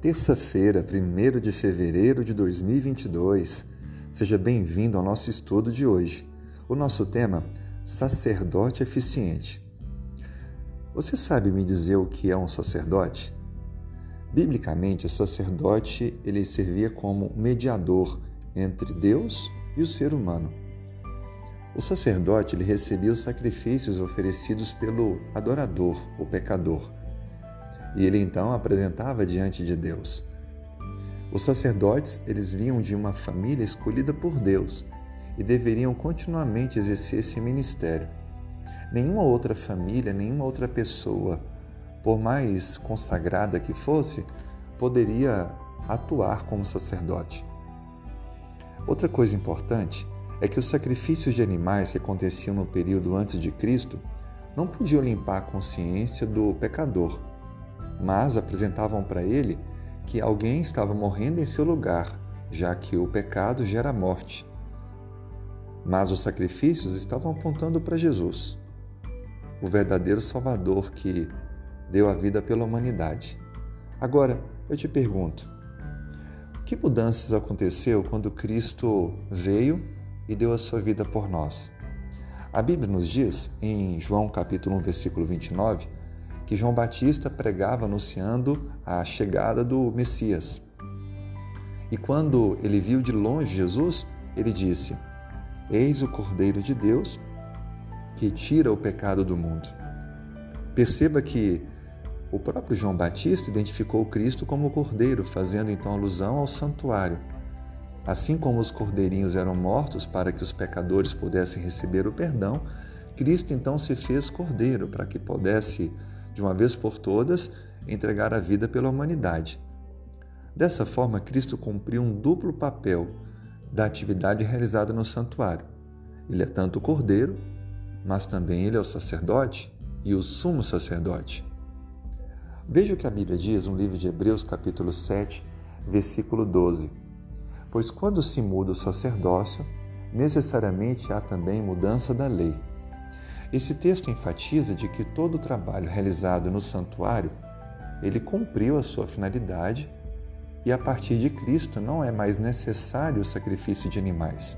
Terça-feira, 1 de fevereiro de 2022. Seja bem-vindo ao nosso estudo de hoje. O nosso tema: Sacerdote Eficiente. Você sabe me dizer o que é um sacerdote? Biblicamente, o sacerdote ele servia como mediador entre Deus e o ser humano. O sacerdote ele recebia os sacrifícios oferecidos pelo adorador, o pecador e ele então apresentava diante de Deus. Os sacerdotes, eles vinham de uma família escolhida por Deus e deveriam continuamente exercer esse ministério. Nenhuma outra família, nenhuma outra pessoa, por mais consagrada que fosse, poderia atuar como sacerdote. Outra coisa importante é que os sacrifícios de animais que aconteciam no período antes de Cristo não podiam limpar a consciência do pecador mas apresentavam para ele que alguém estava morrendo em seu lugar, já que o pecado gera morte. Mas os sacrifícios estavam apontando para Jesus, o verdadeiro Salvador que deu a vida pela humanidade. Agora, eu te pergunto, que mudanças aconteceu quando Cristo veio e deu a sua vida por nós? A Bíblia nos diz, em João capítulo 1, versículo 29, que João Batista pregava anunciando a chegada do Messias. E quando ele viu de longe Jesus, ele disse: Eis o Cordeiro de Deus que tira o pecado do mundo. Perceba que o próprio João Batista identificou Cristo como o Cordeiro, fazendo então alusão ao santuário. Assim como os cordeirinhos eram mortos para que os pecadores pudessem receber o perdão, Cristo então se fez Cordeiro para que pudesse de uma vez por todas, entregar a vida pela humanidade. Dessa forma, Cristo cumpriu um duplo papel da atividade realizada no santuário. Ele é tanto o cordeiro, mas também ele é o sacerdote e o sumo sacerdote. Veja o que a Bíblia diz no livro de Hebreus, capítulo 7, versículo 12. Pois quando se muda o sacerdócio, necessariamente há também mudança da lei. Esse texto enfatiza de que todo o trabalho realizado no santuário, ele cumpriu a sua finalidade e a partir de Cristo não é mais necessário o sacrifício de animais.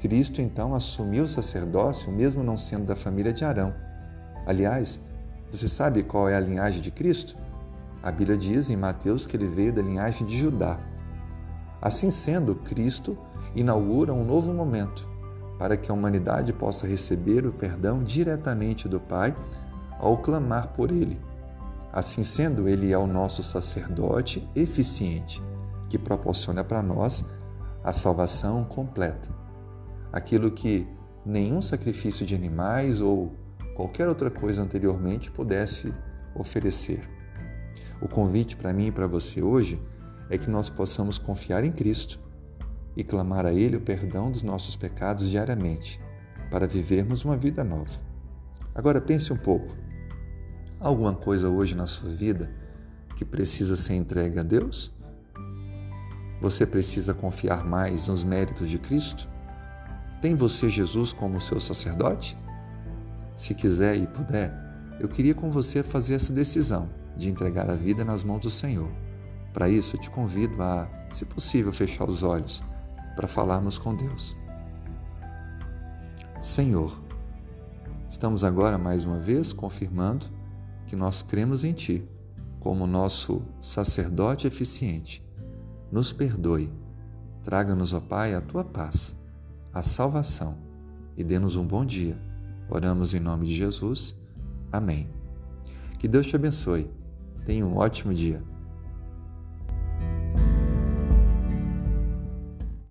Cristo então assumiu o sacerdócio mesmo não sendo da família de Arão. Aliás, você sabe qual é a linhagem de Cristo? A Bíblia diz em Mateus que ele veio da linhagem de Judá. Assim sendo, Cristo inaugura um novo momento para que a humanidade possa receber o perdão diretamente do Pai ao clamar por Ele. Assim sendo, Ele é o nosso sacerdote eficiente, que proporciona para nós a salvação completa. Aquilo que nenhum sacrifício de animais ou qualquer outra coisa anteriormente pudesse oferecer. O convite para mim e para você hoje é que nós possamos confiar em Cristo e clamar a Ele o perdão dos nossos pecados diariamente, para vivermos uma vida nova. Agora pense um pouco: há alguma coisa hoje na sua vida que precisa ser entregue a Deus? Você precisa confiar mais nos méritos de Cristo? Tem você Jesus como seu sacerdote? Se quiser e puder, eu queria com você fazer essa decisão de entregar a vida nas mãos do Senhor. Para isso, eu te convido a, se possível, fechar os olhos para falarmos com Deus. Senhor, estamos agora mais uma vez confirmando que nós cremos em Ti como nosso sacerdote eficiente. Nos perdoe, traga-nos, ó Pai, a Tua paz, a salvação e dê-nos um bom dia. Oramos em nome de Jesus. Amém. Que Deus te abençoe. Tenha um ótimo dia.